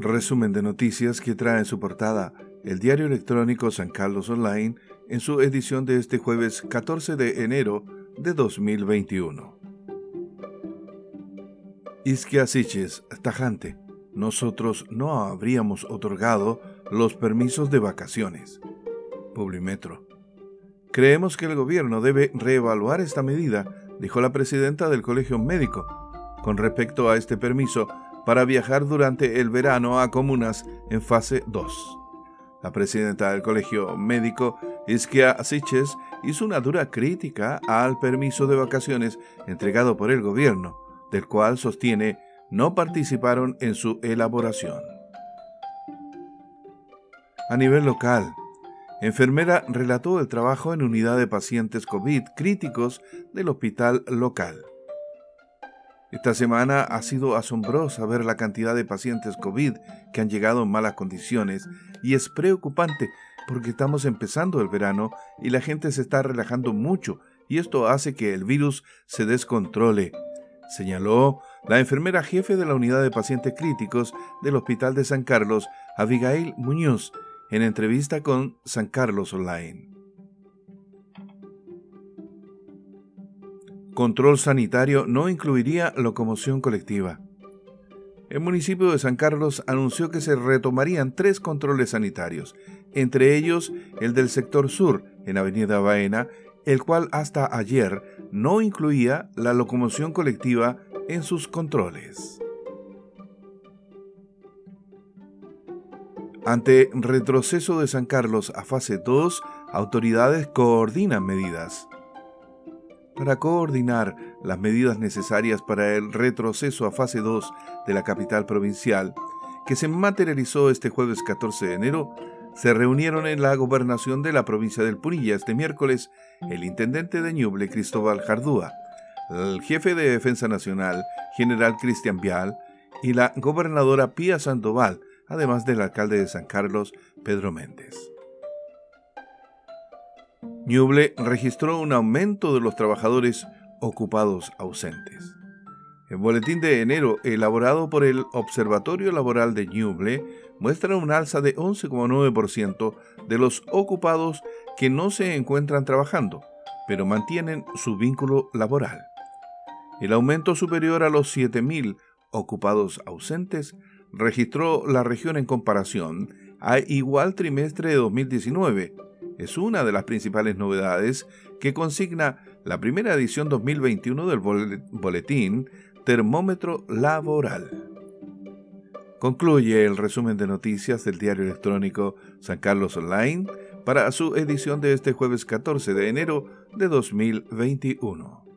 Resumen de noticias que trae en su portada el diario electrónico San Carlos Online en su edición de este jueves 14 de enero de 2021. Isquia Siches, tajante, nosotros no habríamos otorgado los permisos de vacaciones. Publimetro. Creemos que el gobierno debe reevaluar esta medida, dijo la presidenta del Colegio Médico, con respecto a este permiso para viajar durante el verano a comunas en fase 2. La presidenta del Colegio Médico, Isquia Siches, hizo una dura crítica al permiso de vacaciones entregado por el gobierno, del cual sostiene no participaron en su elaboración. A nivel local, enfermera relató el trabajo en unidad de pacientes COVID críticos del hospital local. Esta semana ha sido asombrosa ver la cantidad de pacientes COVID que han llegado en malas condiciones y es preocupante porque estamos empezando el verano y la gente se está relajando mucho y esto hace que el virus se descontrole, señaló la enfermera jefe de la unidad de pacientes críticos del Hospital de San Carlos, Abigail Muñoz, en entrevista con San Carlos Online. Control sanitario no incluiría locomoción colectiva. El municipio de San Carlos anunció que se retomarían tres controles sanitarios, entre ellos el del sector sur, en Avenida Baena, el cual hasta ayer no incluía la locomoción colectiva en sus controles. Ante retroceso de San Carlos a fase 2, autoridades coordinan medidas para coordinar las medidas necesarias para el retroceso a fase 2 de la capital provincial, que se materializó este jueves 14 de enero, se reunieron en la gobernación de la provincia del Punilla este miércoles el intendente de Ñuble, Cristóbal Jardúa, el jefe de Defensa Nacional, general Cristian Vial, y la gobernadora Pía Sandoval, además del alcalde de San Carlos, Pedro Méndez. Ñuble registró un aumento de los trabajadores ocupados ausentes. El boletín de enero elaborado por el Observatorio Laboral de Ñuble muestra un alza de 11,9% de los ocupados que no se encuentran trabajando, pero mantienen su vínculo laboral. El aumento superior a los 7.000 ocupados ausentes registró la región en comparación a igual trimestre de 2019, es una de las principales novedades que consigna la primera edición 2021 del boletín Termómetro Laboral. Concluye el resumen de noticias del diario electrónico San Carlos Online para su edición de este jueves 14 de enero de 2021.